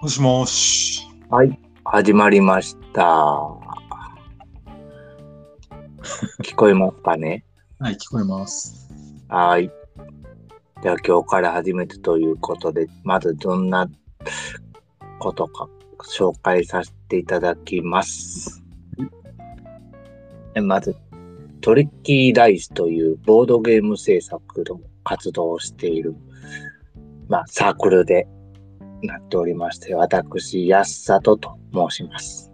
もしもし。はい、始まりました。聞こえますかね？はい、聞こえます。はい。では今日から初めてということで、まずどんなことか紹介させていただきます。えまず、トリッキーダイスというボードゲーム制作の活動をしている、まあ、サークルでなっておりまして、私、安里と申します。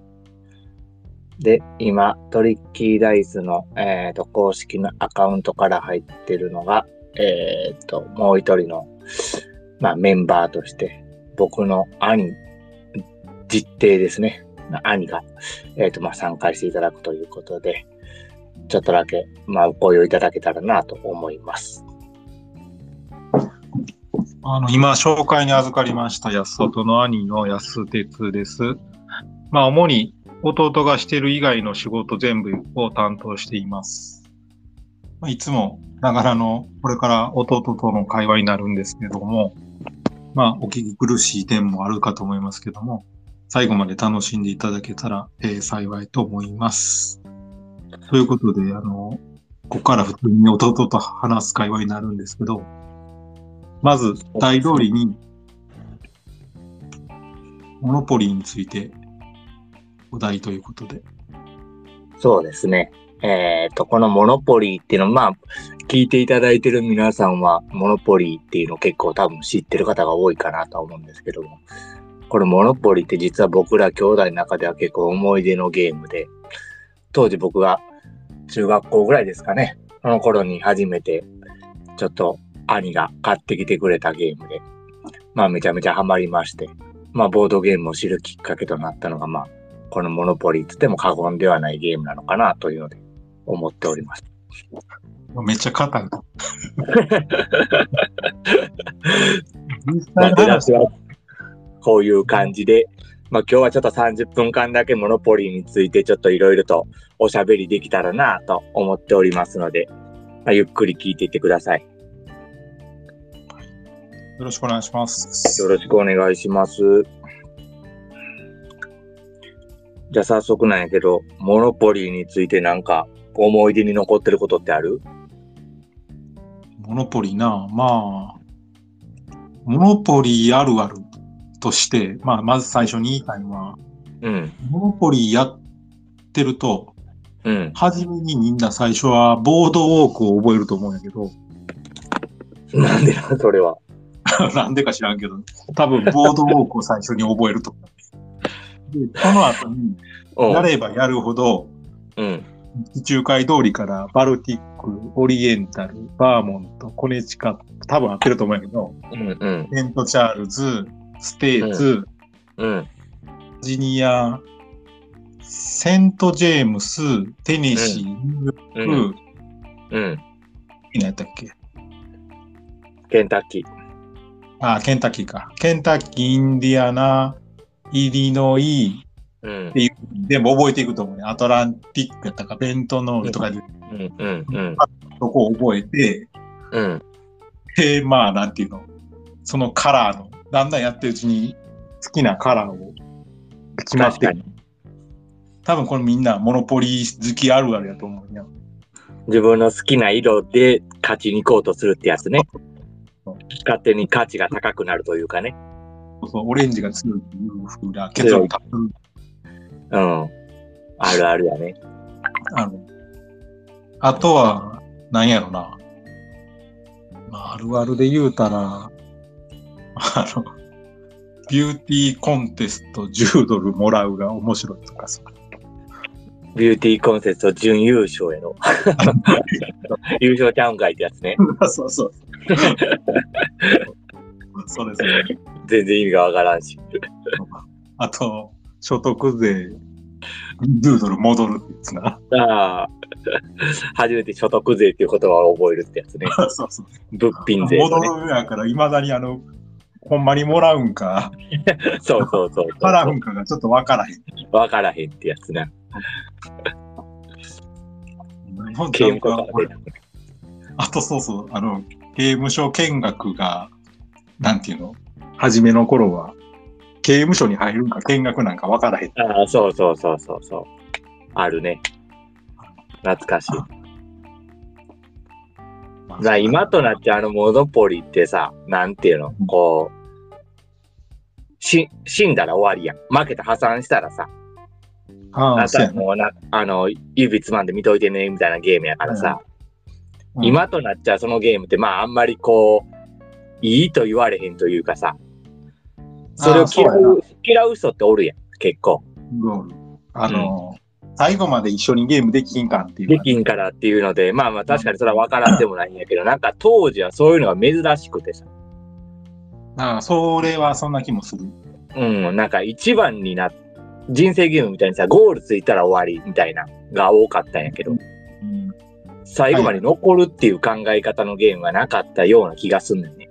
で、今、トリッキーダイスの、えー、と公式のアカウントから入ってるのが、えっ、と、もう一人の、まあ、メンバーとして、僕の兄、実弟ですね。兄が、えっ、と、まあ、参加していただくということで、ちょっとだけ、まあ、ご用意いただけたらなと思います。あの、今、紹介に預かりました安外の兄の安哲です。まあ、主に弟がしてる以外の仕事全部を担当しています。まあ、いつもながらの、これから弟との会話になるんですけども、まあ、お聞き苦しい点もあるかと思いますけども、最後まで楽しんでいただけたら、えー幸いと思います。ということで、あの、ここから普通に弟と話す会話になるんですけど、まず、大通りに、モノポリーについて、お題ということで。そうですね。えっ、と、このモノポリーっていうのは、まあ、聞いていただいてる皆さんは、モノポリーっていうの結構多分知ってる方が多いかなと思うんですけども、これモノポリーって実は僕ら兄弟の中では結構思い出のゲームで、当時僕が中学校ぐらいですかね、その頃に初めて、ちょっと兄が買ってきてくれたゲームで、まあめちゃめちゃハマりまして、まあボードゲームを知るきっかけとなったのが、まあ、このモノポリーって言っても過言ではないゲームなのかなというので思っております。めっちゃ硬い。こういう感じで、まあ今日はちょっと30分間だけモノポリーについてちょっといろいろとおしゃべりできたらなと思っておりますので、まあ、ゆっくり聞いていってください。よろしくお願いします。よろしくお願いします。じゃあ早速なんやけど、モノポリーについてなんか思い出に残ってることってある？モノポリな、まあ、モノポリあるあるとして、まあ、まず最初に言いたいのは、うん。モノポリやってると、うん。初めにみんな最初はボードウォークを覚えると思うんやけど、なんでな、それは。なんでか知らんけど、多分ボードウォークを最初に覚えると思う。で、その後に、うん。やればやるほど、うん。地中海通りからバルティック、オリエンタル、バーモント、コネチカット、多分合ってると思うんやけど、うん。うん。セントチャールズ、ステーツ、うん。ジニア、セントジェームス、テネシー、ニューヨうーん。ク、うん。何やったっけ？ケンタッキー。あ、ケンタッキーか。ケンタッキー、インディアナ、イリノイ、うんっ。ていう、全部覚えていくと思うね。アトランティックやったか、ベントノールとかで、うん。うん。うん。そこを覚えて、うん。で、まあ、なんていうの、そのカラーの、だんだんやってるうちに好きなカラーを決まってる。多分これみんなモノポリ好きあるあるやと思うよ。自分の好きな色で勝ちに行こうとするってやつね。勝手に価値が高くなるというかね。そうそうオレンジが強いっていう風な結論多分うん。あるあるやね。あの、あとは、なんやろな。まあ、あるあるで言うたら、あの、ビューティーコンテスト10ドルもらうが面白いとかさ。ビューティーコンテスト準優勝やろ。優勝ちゃうんかいってやつね。そうそう。そう ですね。全然意味がわからんし。あと、所得税10ドル戻るってやつな。ああ。初めて所得税っていう言葉を覚えるってやつね。そうそう。物品税の戻ね。るやから、いまだにあの、ほんまにもらうんか、そうそうそうそう。払うんかがちょっとわからへん。わからへんってやつな。あとそうそう、あの、刑務所見学が、なんていうの？初めの頃は、刑務所に入るんか見学なんか分からへん。ああ、そうそうそうそうそう。あるね。懐かしい。まあ今となってあのモノポリってさ、なんていうの？こう、し、死んだら終わりやん。負けた破産したらさ、あな。たもうな、あの、指つまんで見といてね、みたいなゲームやからさ、うん今となっちゃそのゲームって、まああんまりこう、いいと言われへんというかさ、それを嫌うう、嫌う人っておるやん、結構。うん。あの、最後まで一緒にゲームできんかんっていうでか。きんからっていうので、まあまあ確かにそれは分からんでもない。んやけど、なんか当時はそういうのが珍しくてさ、ああ、それはそんな気もする。うん、なんか一番にな、人生ゲームみたいにさ、ゴールついたら終わりみたいなが多かったんやけど、うん最後まで残るっていう考え方のゲームがなかったような気がすんねんね。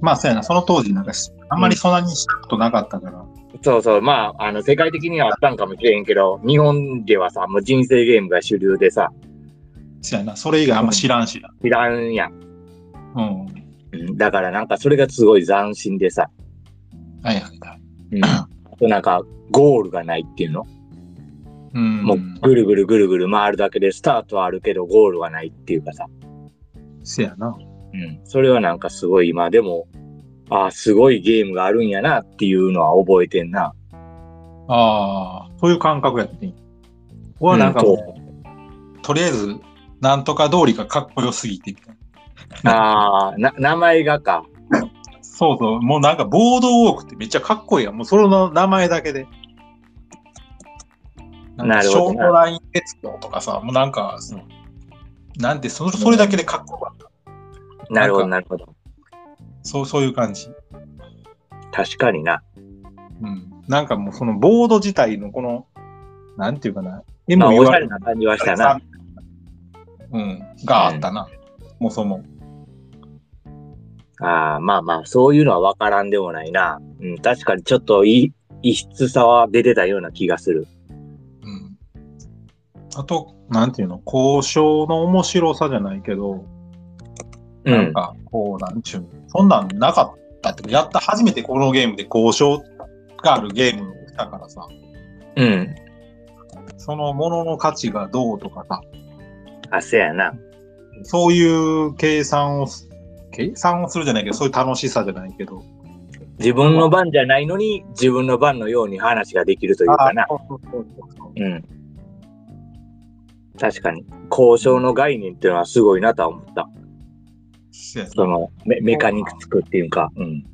まあ、そうやな。その当時なんかし、あんまりそんなにしたことなかったから。そうそう、まあ、あの、世界的にはあったんかもしれんけど、日本ではさ、もう人生ゲームが主流でさ、そうやな。それ以外あんま知らんしな。知らんやん。うん。うんだからなんかそれがすごい斬新でさ、はいはいはい。うん、あとなんかゴールがないっていうの、うん。もうぐるぐるぐるぐる回るだけでスタートはあるけどゴールはないっていうかさ、せやな。うん、それはなんかすごい今でも、ああ、すごいゲームがあるんやなっていうのは覚えてんな。ああ、そういう感覚やってん。俺はなんかもう、うとりあえず、なんとか通りがかっこよすぎてみたいな。ああ、な、名前がか。そうそう。もうなんか、ボードウォークってめっちゃかっこいいやん。もうそれの名前だけで。んかなるほどなショートライン鉄道とかさ、もうなんか、なんてそれ、それだけでかっこよかった。なるほど、なるほど。そう、そういう感じ。確かにな。うん。なんかもうそのボード自体のこの、なんていうかな、まあ、おしゃれな感じはしたな。。うん。があったな。もうそも。ああ、まあまあ、そういうのは分からんでもないな。うん、確かにちょっとい異質さは出てたような気がする。うん。あと、なんていうの、交渉の面白さじゃないけど、うん。なんか、こう、なんちゅうの、そんなんなかったってやった、初めてこのゲームで交渉があるゲームをしたからさ、うん。そのものの価値がどうとかさ、あ、せやな。そういう計算をす、計算をするじゃないけど、そういう楽しさじゃないけど。自分の番じゃないのに、自分の番のように話ができるというかな。そうそうそうそううん。確かに。交渉の概念っていうのはすごいなとは思った。そのメ、メカニクスクっていうか。うん。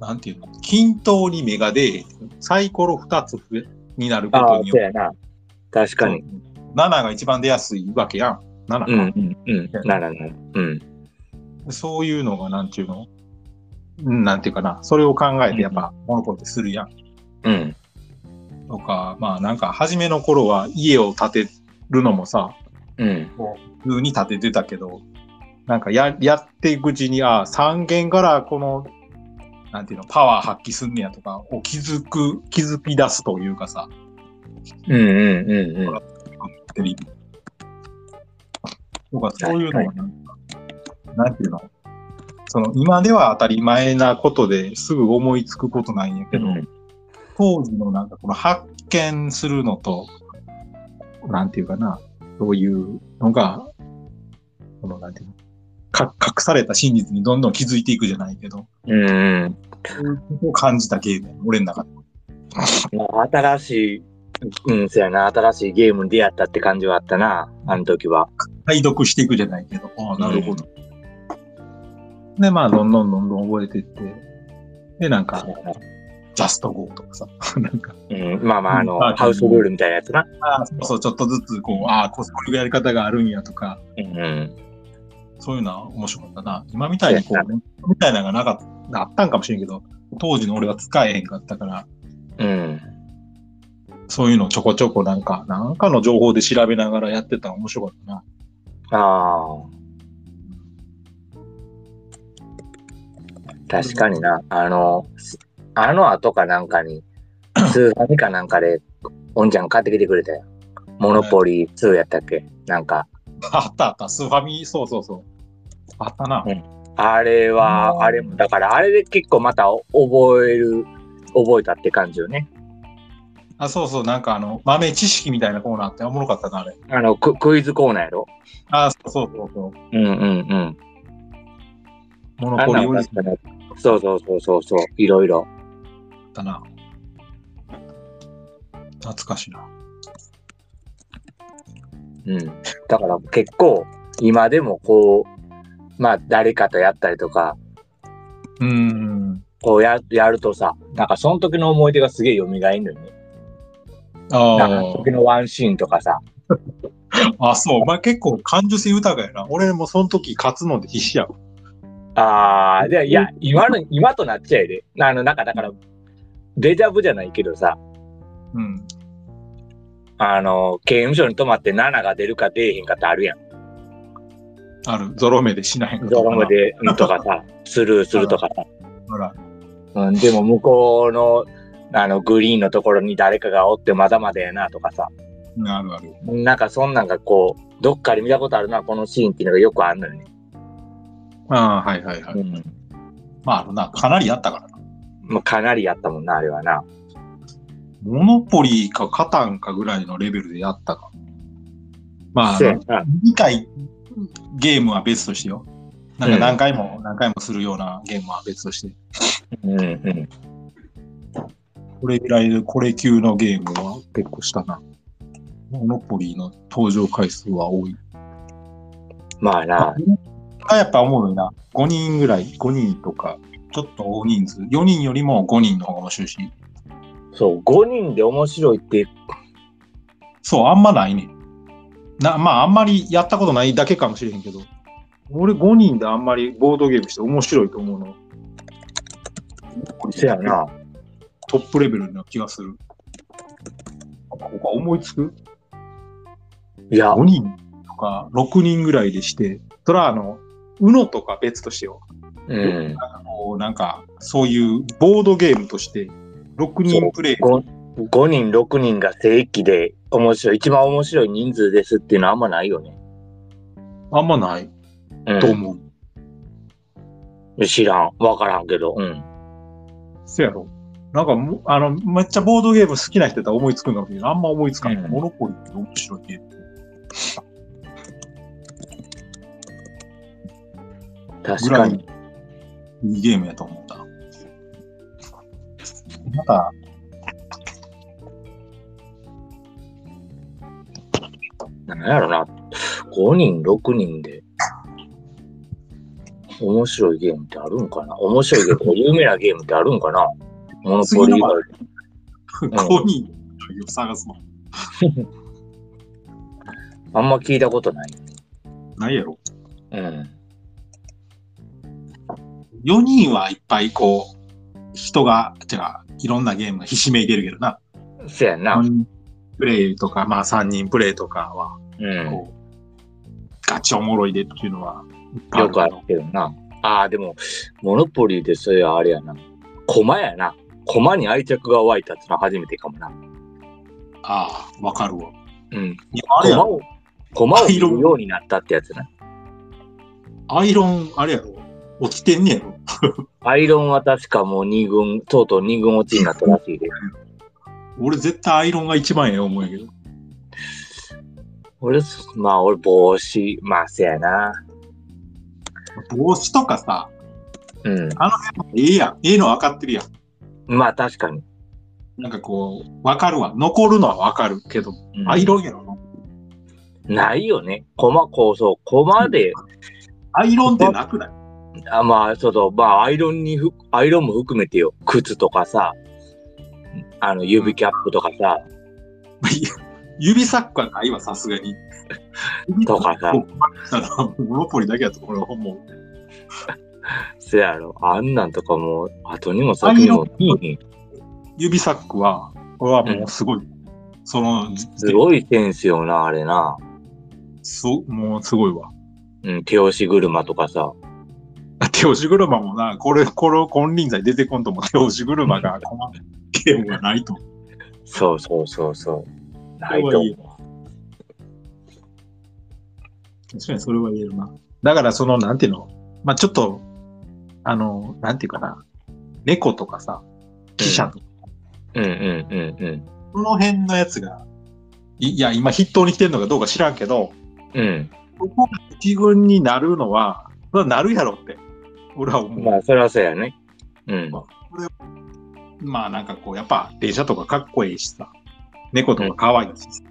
なんていうの、均等に目が出サイコロ2つになることによって。確かに。7が一番出やすいわけやん。7か。うん、うん、うん。ならなら。うん。そういうのが、なんていうの？うんなんていうかな。それを考えて、やっぱ、モノポリってするやん。うん。とか、まあなんか、初めの頃は家を建てるのもさ、うん。こう普通に建ててたけど、なんかや、やっていくうちに、あ三軒からこの、なんていうの、パワー発揮すんねやとか、を気づく、気づき出すというかさ、うん、うん、うん、うん。テレビ。とか、そういうのがなんか、なんていうの、その、今では当たり前なことですぐ思いつくことなんやけど、うん当時のなんかこの発見するのと、なんていうかな、そういうのが、このなんていうの、か隠された真実にどんどん気づいていくじゃないけど、うん、を感じたゲーム俺の中で。まあ、新しい、うん、そうやな、新しいゲームに出会ったって感じはあったな、あの時は。解読していくじゃないけど、ああ、なるほど。で、まあ、どんどんどんどん覚えていって、で、なんか、ジャストゴーとかさ、なんか、うん、まあまあ、あの、うんハウスルールみたいなやつな。ああ、そうそう、ちょっとずつ、こう、ああ、こういうやり方があるんやとか、うん、そういうのは面白かったな。今みたいにこう、ね、みたいなのがなかった、あったんかもしれんけど、当時の俺は使えへんかったから、うん。そういうのちょこちょこなんか、なんかの情報で調べながらやってたの面白かったな。ああ。確かにな。あの、すあの後かなんかに、スーファミかなんかで、おんちゃん買ってきてくれたよ。モノポリ2やったっけ？なんか、あったあった、スーファミ、そうそうそう。あったな。うんあれは、あれも、だからあれで結構また覚える、覚えたって感じよね。あ、そうそう、なんかあの、豆知識みたいなコーナーっておもろかったな、あれ。あの、ククイズコーナーやろ？あ、そうそうそうそう。うんうんうん。モノポリそうそうそうそうそう、いろいろ。だな。懐かしいな。うん。だから結構、今でもこう、まあ誰かとやったりとか、うーん。こうややるとさ、なんかその時の思い出がすげえ蘇るのよね。あなんか時のワンシーンとかさ。あ。あ、そう。お前結構感受性豊かやな。俺もその時勝つので必死やわ。ああ、で、いや、今の、今となっちゃえで。あの、なんかだから、デジャブじゃないけどさ、うん。あの、刑務所に泊まって7が出るか出えへんかってあるやん。ある。ゾロ目でしないのドラマで、うんとかさ、スルーするとかさ。ほら。うん、でも向こうの、あの、グリーンのところに誰かがおってまだまだやなとかさ。あるある。なんかそんなんがこう、どっかで見たことあるな、このシーンっていうのがよくあるのよね。ああ、はいはいはい。うん。まあ、あるな。かなりやったからな。まあ、かなりやったもんな、あれはな。モノポリーかカタンかぐらいのレベルでやったか。まあ、そうやな。理解ゲームは別としてよ。なんか何回も何回もするようなゲームは別として。うんうん。これぐらいで、これ級のゲームは結構したな。モノポリーの登場回数は多い。まあな、あやっぱ思うよな。5人ぐらい、5人とか、ちょっと大人数。4人よりも5人の方が面白いし。そう、5人で面白いって、そう、あんまないね。な、まあ、あんまりやったことないだけかもしれへんけど、俺5人であんまりボードゲームして面白いと思うの。せやな。トップレベルな気がする。他思いつく？いや、5人とか6人ぐらいでして、それはあの、UNO とか別としてよ。うん。こうなんか、そういうボードゲームとして、6人プレイ。5, 5人、6人が正規で面白い、一番面白い人数ですっていうのはあんまないよね。あんまないうんと思う。知らん。わからんけど。うん。せやろ。なんかもう、あの、めっちゃボードゲーム好きな人だったら思いつくんだけど、あんま思いつかない。うんモノポリって面白いゲーム。確かに。いいゲームやと思った。なんか、なんやろな。5人、6人で。面白いゲームってあるんかな？面白いゲーム、有名なゲームってあるんかな？モノポリー以外で5人を探すの。あんま聞いたことない。ないやろ。うん。4人はいっぱいこう、人が、違う、いろんなゲームがひしめいてるけどな。そやな。4人プレイとか、まあ3人プレイとかは、うん。こう、ガチおもろいでっていうのは、よくあるけどな。ああ、でも、モノポリーでそれはあれやな。コマやな。コマに愛着が湧いたってのは初めてかもな。ああ、わかるわ。うん。今あれやろ。コマを、コマを見るようになったってやつな。アイロン、あれやろ。落ちてんねやろ。アイロンは確かもう2軍、とうとう2軍落ちになったらしいで。俺絶対アイロンが一番ええ思うんやけど。俺、まあ俺帽子、まあせやな。帽子とかさ、うん。ええやん。ええの分かってるやん。まあ確かに。なんかこう、分かるわ。残るのは分かるけど、うんアイロンやろ。ないよね。コマ、こうそう、コマで、アイロンってなくない？あまあ、そうそう、まあアイロンにふ、アイロンも含めてよ。靴とかさ、あの、指キャップとかさ、指サッカーないわ、さすがに。とかさモノポリだけやと俺は思う。せやろ。あんなんとかもう、後にも先にもいいね。指サックは、これはもうすごい。その、すごいセンスよな、あれな。そもうすごいわ。うん、手押し車とかさ。手押し車もな、これ、これ、金輪際出てこんとも手押し車が困るゲームがないと。そうそうそうそう。ないと思確かにそれは言えるな。だからその、なんていうの、まあちょっとあの、なんていうかな、猫とかさ、記者とか、うんうんうんうん。その辺のやつが、いいや、今筆頭に来てるのかどうか知らんけど、うん。ここが一軍になるのはなるやろって、俺は思う。まあ、それはそうやね。うん。まあなんかこう、やっぱ電車とかかっこいいしさ、猫とか可愛いしさ、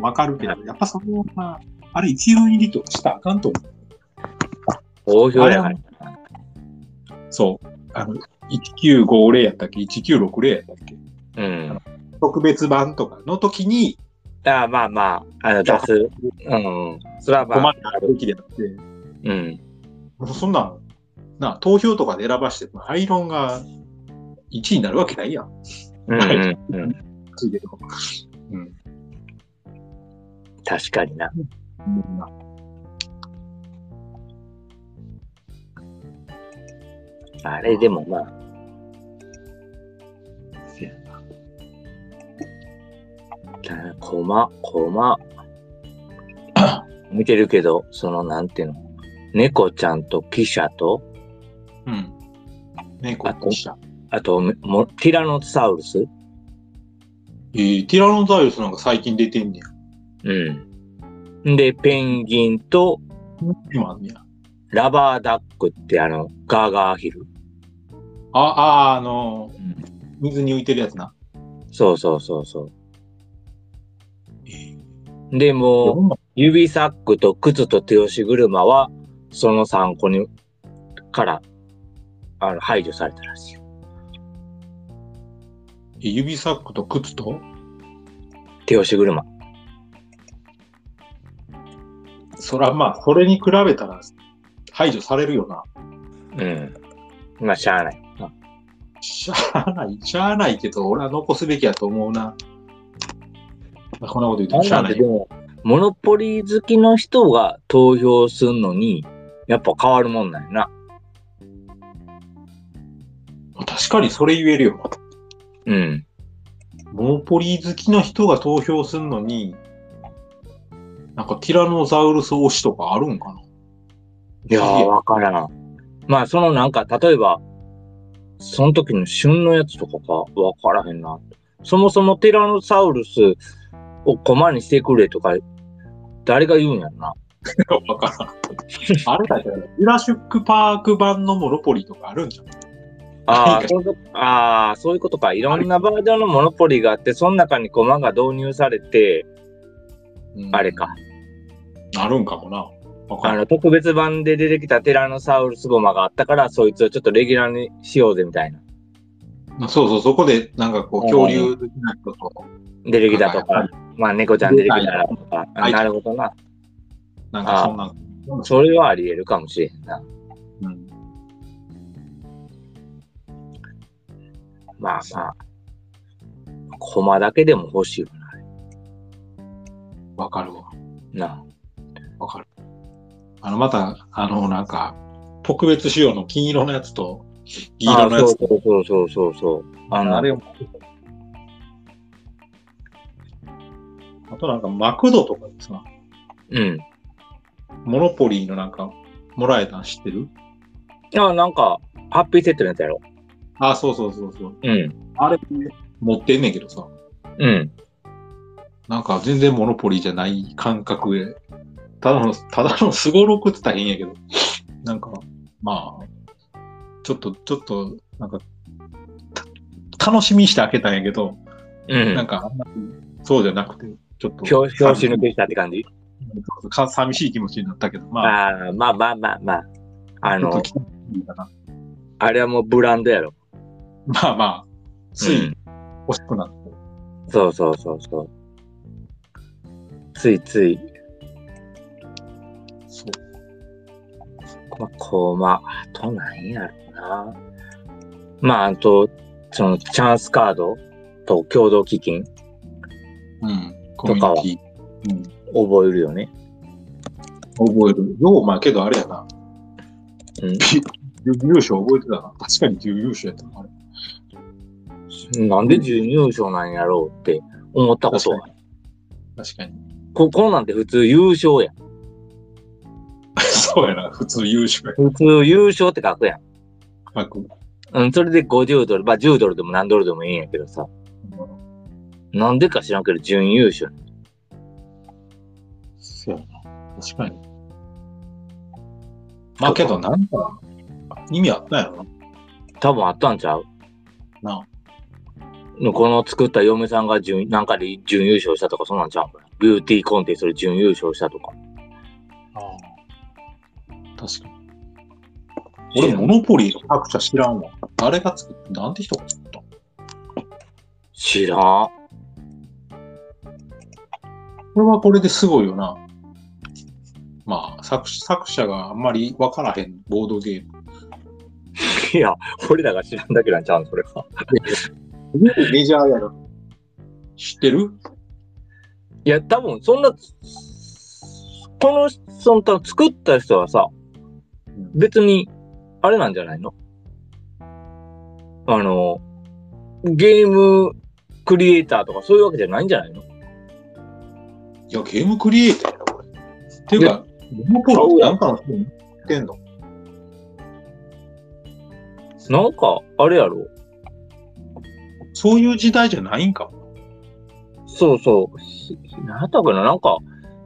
わかるけど、やっぱその、まあ、あれ一軍入りとかしたらあかんと思う。好評やから。そう。あの、1950やったっけ ?1960 やったっけ？うん。特別版とかの時に、ああまあまあ、あの、出す。うん。それはまあ困っ、た時であって、うん。もうそんなん、な、投票とかで選ばして、アイロンが1位になるわけないやん。うんうんうん。ついてるうん。確かにな。あれでもまあ、コマ、コマ、見てるけど、その、なんていうの、猫ちゃんと記者と、うん。猫と記者。あと、もティラノサウルス？えー、ティラノザウルスなんか最近出てんねや。うん。で、ペンギンと今あんねや。ラバーダックってあの、ガーガーヒル。あ、あ、あのうん、水に浮いてるやつな。そうそうそうそえう。で、も指サックと靴と手押し車は、その3個に、から、あの、排除されたらしい指サックと靴と？手押し車。そらまあ、それに比べたら排除されるよな。うん。まあ、しゃあない。しゃあない、しゃあないけど、俺は残すべきやと思うな。まあこんなこと言ってもしゃあないで。も、モノポリ好きの人が投票するのに、やっぱ変わるもんなんやな。確かにそれ言えるよ。うん。モノポリー好きな人が投票するのに、なんかティラノザウルス推しとかあるんかな？いやー、わからん。まあ、そのなんか、例えば、その時の旬のやつとかか、わからへんな。そもそもティラノサウルスをコマにしてくれとか、誰が言うんやろな。わからん。あれだけど、ジュラシックパーク版のモノポリとかあるんじゃん。ああ、そういうことあーそういうことか。いろんなバージョンのモノポリがあって、その中にコマが導入されて、うんあれか。。なるんかもな。ある。の特別版で出てきたティラノサウルスゴマがあったから、そいつをちょっとレギュラーにしようぜみたいな。そうそう、そこでなんかこう、恐竜好きな人と、出てきたとか、まあ猫ちゃん出てきたらとか。なるほどな。なんかそんな。それはあり得るかもしれへんな。まあまあ。コマだけでも欲しいよわかるわ。な。なわかる。あの、また、あの、なんか、特別仕様の金色のやつと、銀色のやつと、そうそうそうそうそう。あのあれも。あとなんか、マクドとかでさ、うん。モノポリーのなんか、もらえたん知ってる？あなんか、ハッピーセットのやつやろ。あ、そうそうそうそう。うん。あれ、持ってんねんけどさ、うん。なんか全然モノポリーじゃない感覚で、ただの、ただのすごろくって言ったら変やけど、なんか、まあ、ちょっと、ちょっと、なんか、た楽しみにして開けたんやけど、うん。なんか、あんまりそうじゃなくて、ちょっと、表表紙抜けしたって感じ？か寂しい気持ちになったけど、まあ、ああ、まあまあまあまあ。あのちょっと、来たいいかなあれはもうブランドやろ。まあまあ、ついうん欲しくなって、そうそうそうそう。ついつい、そう。まあ、こう、まあ、あとなんやろな。まあ、あと、その、チャンスカードと共同基金うん。コミュニティ。うん。覚えるよね。覚える。よう、まあけどあれやな。うん。準 優勝覚えてたな。確かに準優勝やったな。あれなんで準優勝なんやろうって思ったことは。確かに。ここうなんて普通優勝や。そ そうやな、普通優秀や。普通優勝って書くやん。書く。うん、それで50ドル、まあ10ドルでも何ドルでもいいんやけどさ。なんでか知らんけど準優勝。そうやな。確かに。まあけど、なんか、意味あったんやろな。多分あったんちゃう？なこの作った嫁さんが準、なんかで準優勝したとかそんなんちゃうん。ビューティーコンテストで準優勝したとか。ああ。確かに。俺、モノポリーの作者知らんわ。誰が作って、なんて人が作った？の知らん。これはこれですごいよな。まあ、作作者があんまりわからへんボードゲーム。いや、俺らが知らんだけなんちゃうん、それは。メジャーやろ。知ってる？いや、多分そんな、この、その、作った人はさ、別に、あれなんじゃないの？あの、ゲームクリエイターとかそういうわけじゃないんじゃないの？いや、ゲームクリエイターやろ、これ。っていうか、モノポリーってなんかの人に言ってんの？なんか、あれやろ？そういう時代じゃないんかも。そうそう。ひ何やったっけな？なんか、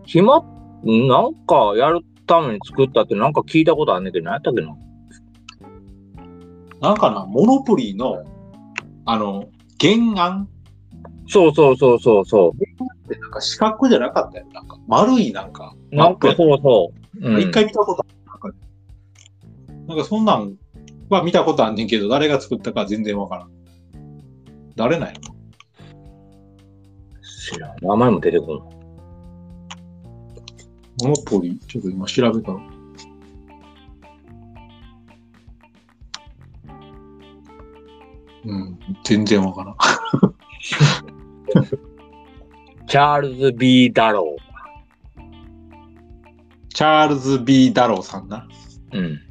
暇、なんかやるために作ったってなんか聞いたことあんねんけど、何やったっけな？なんかな、モノポリーの、あの、原案？そうそうそうそうそってなんか四角じゃなかったよ。なんか丸いなんか。う。なんかそうそう。うん一回見たことある。なんかなんかそんなんは見たことあんねんけど、誰が作ったか全然わからん。誰なんやろ知らん。名前も出てこない。モノポリー、ちょっと今調べたの。うん、全然わからん。チャールズ・ B・ ダロチャールズ・ B・ ダローさんな。ー。うん。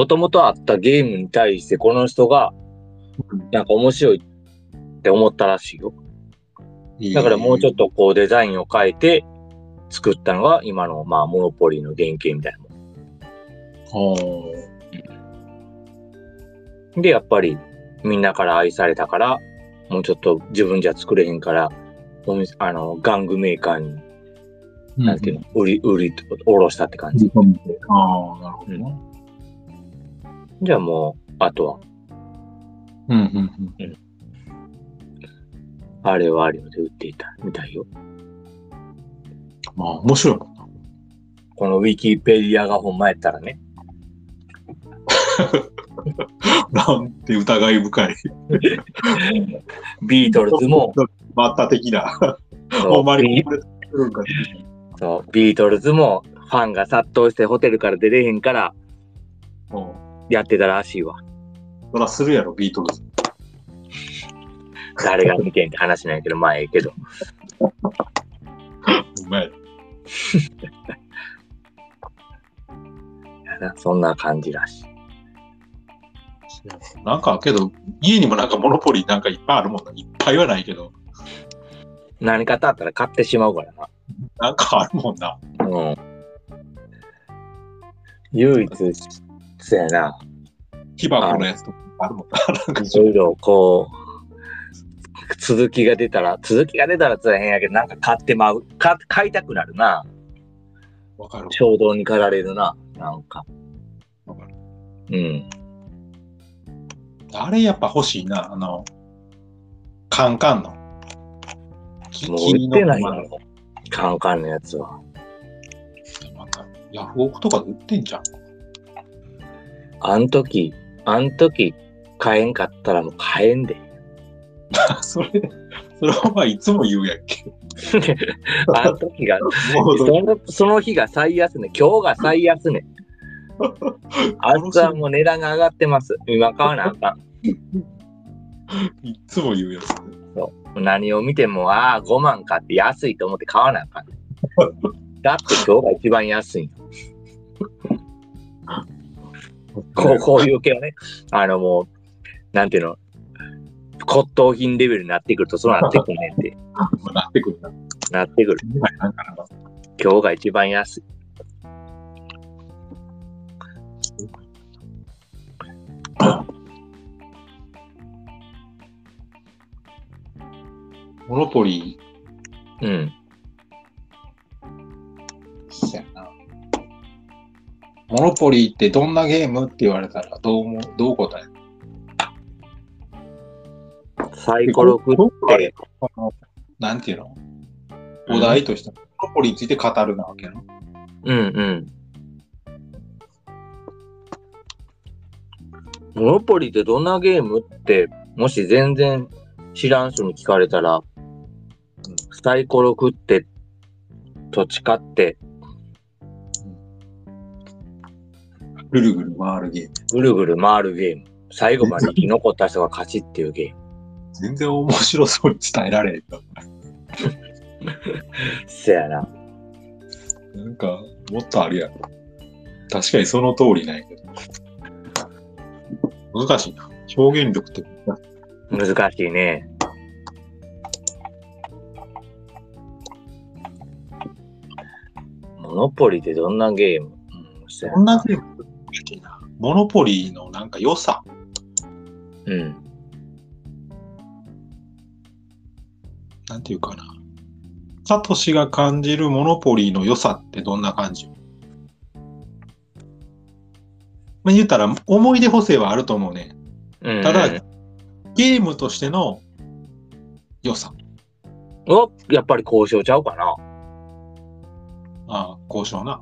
もともとあったゲームに対してこの人がなんか面白いって思ったらしいよ。だからもうちょっとこうデザインを変えて作ったのが今のまあモノポリーの原型みたいなもと。ん。で、やっぱりみんなから愛されたから、もうちょっと自分じゃ作れへんから、お店あの、玩具メーカーに、なんていうの、売り、売り、おろしたって感じ。ああ、なるほどな。じゃあもう、あとは、うんうんうん。あれはあれよで売っていたみたいよ。まあ、面白いもんな。このウィキペディアがほんまやったらね。なんて疑い深い。ビートルズも、バッタ的な。まそうビートルズもファンが殺到してホテルから出れへんからうん。やってたらしいわ。そらするやろ、ビートルズ。誰が見てんって話なんやけど、まあええけど。うまい。やなそんな感じらしい。なんか、けど、家にもなんかモノポリーなんかいっぱいあるもんな。いっぱいはないけど、何かとあったら買ってしまうからな。なんかあるもんな。うん。唯一、そうやな。木箱のやつとかあるもんか いろいろこう、続きが出たら、続きが出たら大変やけど、なんか買ってまう。か買いたくなるな。わかる。衝動に駆られるな。なんか。わかる。うん。あれやっぱ欲しいな。あの、カンカンの。きもう売ってないのよ。カンカンのやつは。なんかヤフオクとかで売ってんじゃん。あん時、あん時、買えんかったらもう買えんで。それ、それお前いつも言うやんけ。あん時が、そのその日が最安値、今日が最安値。あいつはもう値段が上がってます。今買わなあかん。いつも言うやつ。何を見ても、ああ、5万かって安いと思って買わなあかん。だって今日が一番安いんこうこういう系はね、あのもう、なんていうの、骨董品レベルになってくるとそうなってくるねんって。なってくるな。なってくる。今日が一番安い。モノポリうん。モノポリーってどんなゲームって言われたらどう思う？どう答える？サイコロ振って、このなんていうの？お題として、モノポリーについて語るなわけの。うんうん。モノポリってどんなゲームって、もし全然知らん人に聞かれたら、サイコロ振って、土地買って、ぐるぐる回るゲーム。ぐるぐる回るゲーム。最後まで生き残った人が勝ちっていうゲーム。全然面白そうに伝えられへんな。せやな。なんか、もっとあるやん。確かにその通りなんやけど。難しいな。表現力って。難しいね。モノポリってどんなゲーム、うん、せやこんなゲーム？難しいな。モノポリーのなんか良さ。うん。なんていうかな。サトシが感じるモノポリーの良さってどんな感じ？まあ、言ったら思い出補正はあると思うね。うん、ただゲームとしての良さ。おやっぱり交渉ちゃうかな。ああ、交渉な。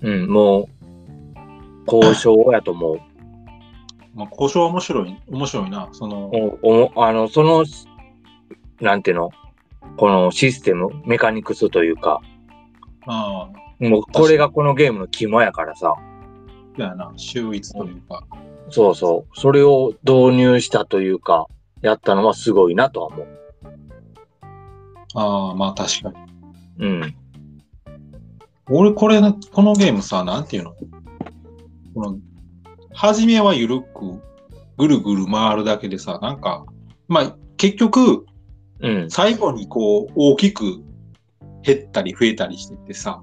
うん、もう、交渉やと思う。まあ、交渉は面白い、面白いな。その、おおあの、その、なんていうの、このシステム、メカニクスというか、ああ、もうこれがこのゲームの肝やからさ、そうやな、秀逸というか。そうそう、それを導入したというか、やったのはすごいなとは思う。ああ、まあ確かに。うん。俺、これな、このゲームさ、なんていうの？この、初めはゆるく、ぐるぐる回るだけでさ、なんか、まあ、結局、うん。最後にこう、大きく減ったり増えたりしてってさ、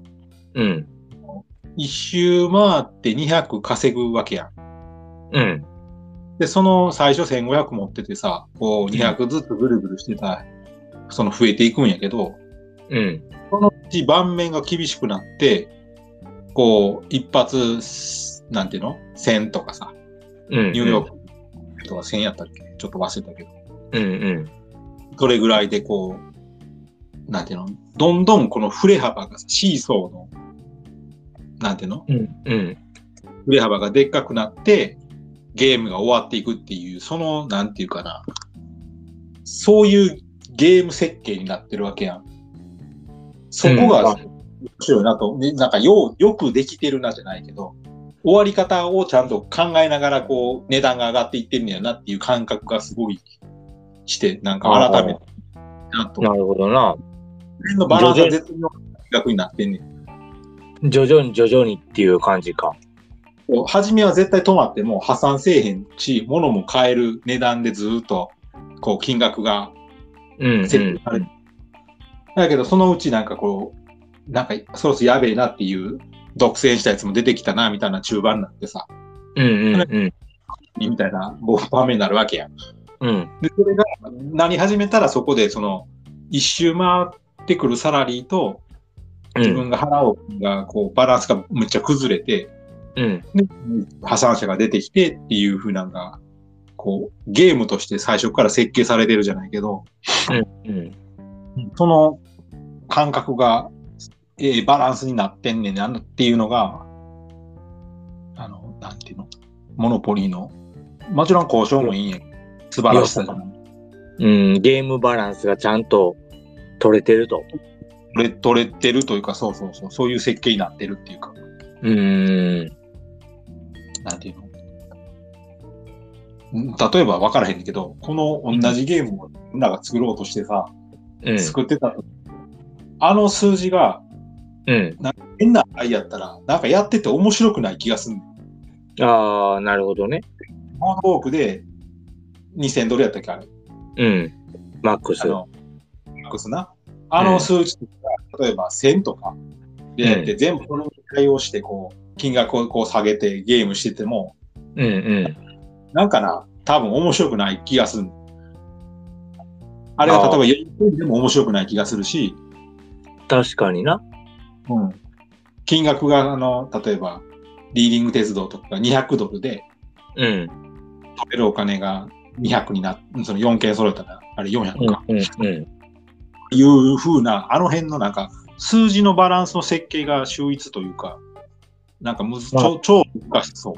うん。一周回って200稼ぐわけやん。うん。で、その最初1500持っててさ、こう200ずつぐるぐるしてた、その増えていくんやけど、うん。そのうち盤面が厳しくなって、こう、一発、なんていうの ?1000 とかさ、うん。ニューヨークとか1000やったっけ？ちょっと忘れたけど。うん。うん。それぐらいでこう、なんていうの？どんどんこの振れ幅がさ、シーソーの、なんていうの？うん。うん。振れ幅がでっかくなって、ゲームが終わっていくっていう、その、なんていうかな。そういうゲーム設計になってるわけやん。そこが、うん面白いなと、ねなんかよう、よくできてるなじゃないけど、終わり方をちゃんと考えながら、こう、値段が上がっていってるんやなっていう感覚がすごいして、なんか改めて、なと。なるほどな。のバランスが絶妙な金額になってんねん。徐々に徐々にっていう感じか。初めは絶対止まっても破産せえへんし、物も買える値段でずーっと、こう、金額がうん。うん。設定されて、だけど、そのうちなんかこう、なんか、そろそろやべえなっていう、独占したやつも出てきたな、みたいな中盤になってさ、うん。うん。うん。みたいな、場面になるわけやん。うん。で、それが、なり始めたらそこで、その、一周回ってくるサラリーと、自分が払う分が、こう、バランスがむっちゃ崩れて、うん。で、破産者が出てきてっていう風なんが、こう、ゲームとして最初から設計されてるじゃないけど、うん。その感覚が、えーバランスになってんねんなっていうのが、あの、なんていうの、モノポリーの、もちろん交渉もいいんや素晴らしさじゃない。うん。ゲームバランスがちゃんと取れてると。取れ取れてるというか、そうそうそう、そういう設計になってるっていうか、うーん。なんていうの？ん例えば分からへんけど、この同じゲームをみんなが作ろうとしてさ、うん。作ってた時、あの数字がうん。変な愛やったら、なんかやってて面白くない気がするああ、なるほどね。モノトークで2000ドルやったっけあれ。うん。マックスマックスな。あの数値とか、例えば1000とかでやって、全部この対応して、こう、金額をこう下げてゲームしてても、うんうん。なんかな、多分面白くない気がする。あれが例えば4でも面白くない気がするし、確かにな。うん、金額が、あの、例えば、リーディング鉄道とかが200ドルで、うん。食べるお金が200になっその4件揃えたら、あれ400か。うんうん。いう風な、あの辺のなんか、数字のバランスの設計が秀逸というか、なんかむず、まあ超、超難しそう。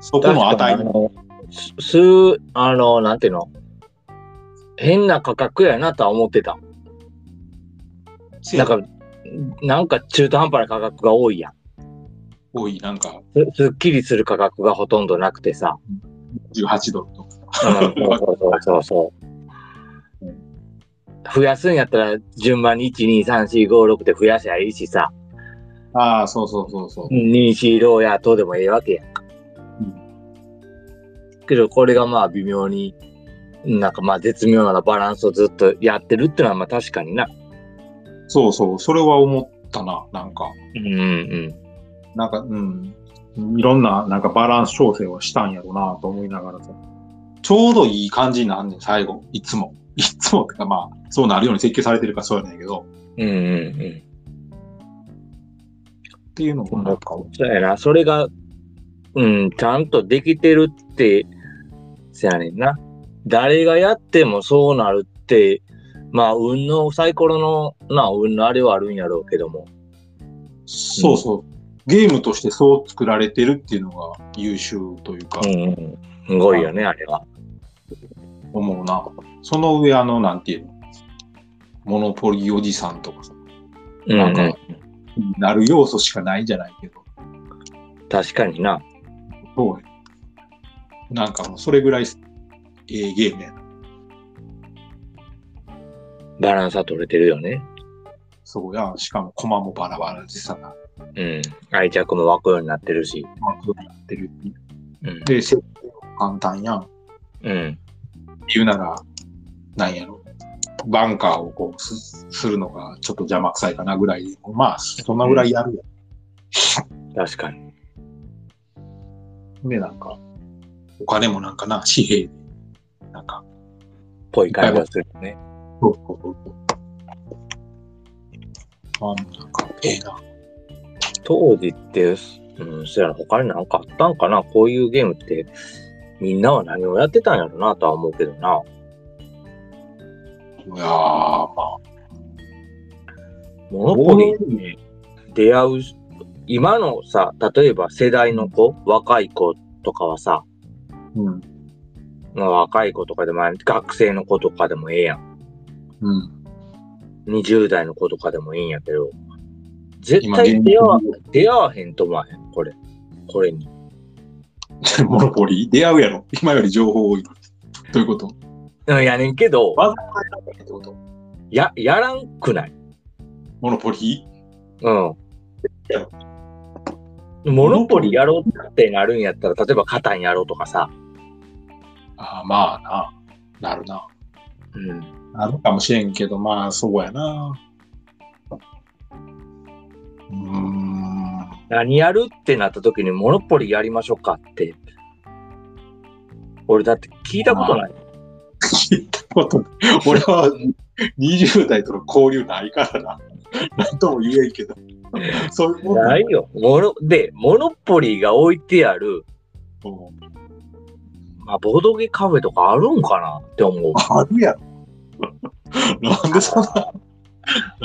そこの値のす、す、あの、なんていうの？変な価格やなとは思ってた。なんか、なんか中途半端な価格が多いやん。多い、なんか、すすっきりする価格がほとんどなくてさ。18ドルとか。うん、そうそうそうそう。増やすんやったら順番に1、2、3、4、5、6で増やしゃいいしさ。ああ、そうそうそうそう。2、4、ローやとでもええわけやんか。けどこれがまあ微妙に、なんかまあ絶妙なバランスをずっとやってるってのはまあ確かにな。そうそう、それは思ったな、なんか。うんうん。なんか、うん。いろんな、なんかバランス調整をしたんやろうなと思いながらさ。ちょうどいい感じになんねん、最後。いつも。いつもってかまあ、そうなるように設計されてるからそうやねんけど。うんうんうん。っていうのもなんか、そうやな。それが、うん、ちゃんとできてるって、そやねんな。誰がやってもそうなるって、まあ、運のサイコロの、な、運のあれはあるんやろうけども。そうそう。ゲームとしてそう作られてるっていうのが優秀というかう、んうん。すごいよね、あれは。思うな。その上、あの、なんていうの、モノポリおじさんとかさ、うん、なんかうん。なる要素しかないじゃないけど、確かにな。そうやなんかもうそれぐらい、ええゲームやな。バランスは取れてるよね。そうや。しかもコマもバラバラでさ、うん。愛着も湧くようになってるし。まあ、そうなってる。うん。で、設定も簡単やん。うん。言うなら、なんやろ。バンカーをこうすするのがちょっと邪魔くさいかなぐらいで、まあ、そんなぐらいやるや確かに。ん。で、なんか、お金もなんかな、紙幣で、なんか、ぽい感じがするよね。そうそうそうそう。あなんか、ええな。当時って、うん、そやな、他になんかあったんかな？こういうゲームって、みんなは何をやってたんやろなとは思うけどな。いやー、まあ、モノポリに出会う、今のさ、例えば世代の子、若い子とかはさ、うん。まあ、若い子とかでも、学生の子とかでもええやん。うん。20代の子とかでもいいんやけど、絶今、対現出会わ出会わへんと思わへん、これ。これに。モノポリ？出会うやろ。今より情報多い。どういうこと？うん、やねんけど、わざわざってこと？や、やらんくない？モノポリ？うん。モノポリやろうってなるんやったら、例えばカタンやろうとかさ。ああ、まあな。なるな。うん。なるかもしれんけど、まあ、そうやな。うーん。何やるってなった時にモノポリやりましょうかって。俺だって聞いたことない。聞いたことない。俺は20代との交流ないからな。なんとも言えんけど。そういうもんないよ。モノ、で、モノポリが置いてある、うんまあ、ボードゲカフェとかあるんかなって思う。あるやろ。なんでそんな。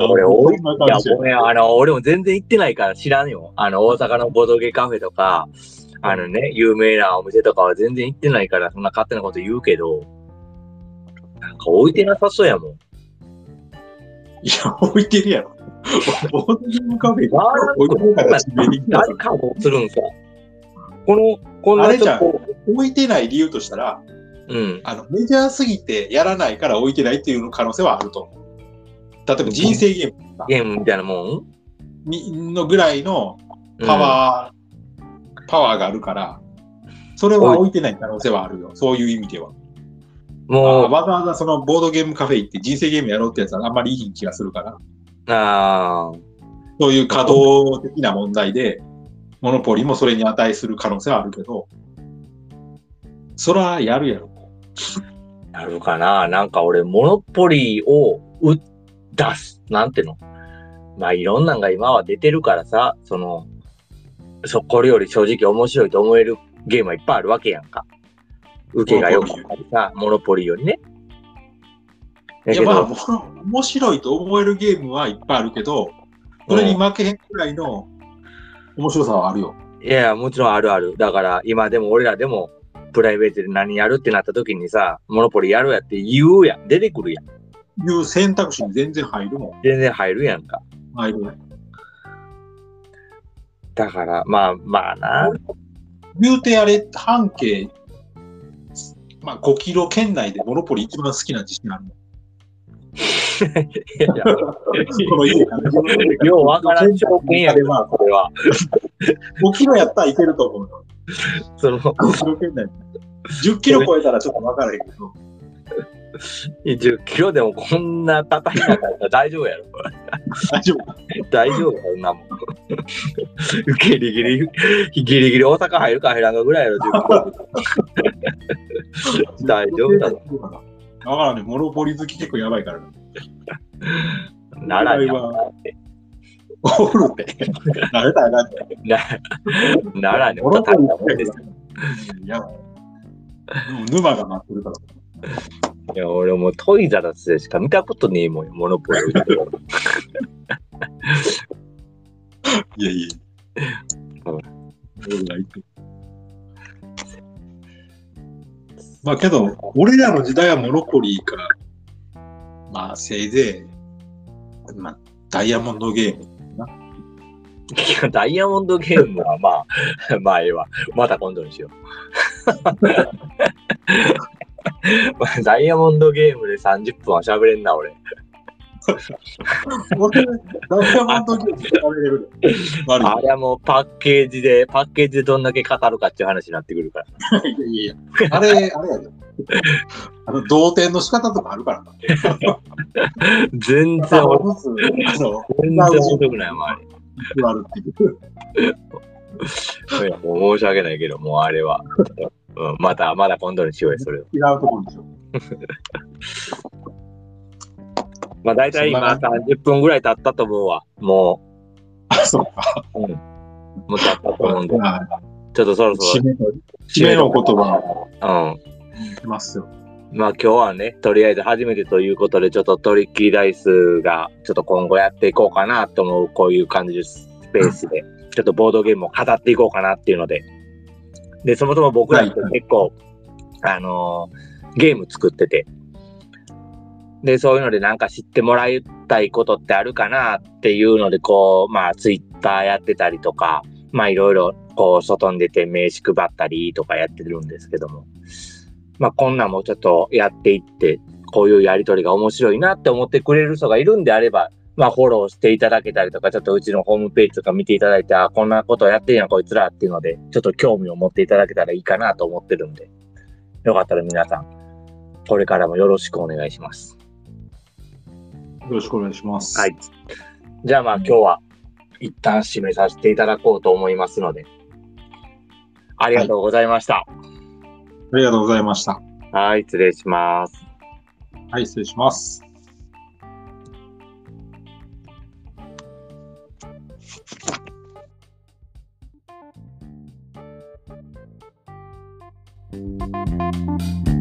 俺多いいやごめん、あの、俺も全然行ってないから知らんよ。あの、大阪のボードゲカフェとか、あのね、有名なお店とかは全然行ってないから、そんな勝手なこと言うけど、なんか置いてなさそうやもん。いや、置いてるやろ。ボードゲームカフェわからん置いてるから地名に誰かをするんさ。この、こんなあれじゃ置いてない理由としたら、うん。あの、メジャーすぎてやらないから置いてないっていう可能性はあると思う。例えば人生ゲームとかゲームみたいなもん？にのぐらいのパワー、パワーがあるから、それは置いてない可能性はあるよ。そういう意味では。うんもう、わざわざそのボードゲームカフェ行って人生ゲームやろうってやつはあんまりいい気がするから、ああ、そういう稼働的な問題で、モノポリもそれに値する可能性はあるけど、そらやるやろ。なるかななんか俺、モノポリーを売出す。なんてのまあ、いろんなんが今は出てるからさ、その、そ、これより正直面白いと思えるゲームはいっぱいあるわけやんか。受けが良かったりさ、モノポリーよりね。だいや、まあ、も面白いと思えるゲームはいっぱいあるけど、それに負けへんくらいの面白さはあるよ。いや、もちろんあるある。だから、今でも俺らでも、プライベートで何やるってなった時にさ、モノポリーやるやって言うやん。出てくるやん。いう選択肢に全然入るもん。全然入るやんか。入る。だから、まあまあな。言うてあれ、半径、まあ5キロ圏内でモノポリ一番好きな自信あるもん。いやようわからんやで、まあ、これは。5キロやったらいけると思うよ。その、5キロ圏内。10キロ超えたらちょっと分からへんけど。10キロでもこんな叩いなかったら大丈夫やろ。大丈夫。大丈夫やんなもん。ギリギリ、ギリギリ大阪入るか入らんかぐらいやろ、10キロ。大丈夫だぞ。だからね、モノポリ好き結構やばいからね。奈良にはおるって。慣れたらなって。な奈良にモノポリ叩いたもんですよ。い。でも沼が待ってるから。いや、俺もうトイザラスでしか見たことねえもんよ、モノポリ。いやいや。まあけど、俺らの時代はモノポリーか、まあせいぜい、まあダイヤモンドゲーム。ダイヤモンドゲームはまあ、まあええわ。また今度にしよう。ま あダイヤモンドゲームで30分は喋れんな、俺。俺、ダイヤモンドゲーム調べれるあれはもうパッケージで、パッケージでどんだけ語るかっていう話になってくるから。いやいやあれ、あれやで。あの、同点の仕方とかあるからな。全然、全然面白くないもん、あれ。あるっていう。いやもう申し訳ないけど、もうあれは。うん、また、まだ今度にしようよ、それを。違うところでしょ。まあ大体今30分ぐらい経ったと思うわ。もあ、そうか。う、うん。もう経ったと思うんで、まあちょっとそろそ締めの、締めの言葉ろ。うん。いきますよ。まあ今日はね、とりあえず初めてということで、ちょっとトリッキーダイスが、ちょっと今後やっていこうかなと思う、こういう感じです。スペースで、ちょっとボードゲームを語っていこうかなっていうので。で、そもそも僕らって結構、あのーゲーム作ってて、で、そういうのでなんか知ってもらいたいことってあるかなっていうので、こう、まあツイッターやってたりとか、まあいろいろ、こう、外に出て名刺配ったりとかやってるんですけども、まあこんなんもちょっとやっていって、こういうやりとりが面白いなって思ってくれる人がいるんであれば、まあフォローしていただけたりとか、ちょっとうちのホームページとか見ていただいて、あ、こんなことやってんやこいつらっていうので、ちょっと興味を持っていただけたらいいかなと思ってるんで、よかったら皆さん、これからもよろしくお願いします。よろしくお願いします。はい。じゃあまあ今日は一旦締めさせていただこうと思いますので、ありがとうございました。ありがとうございました。はい、失礼します。はい、失礼します。「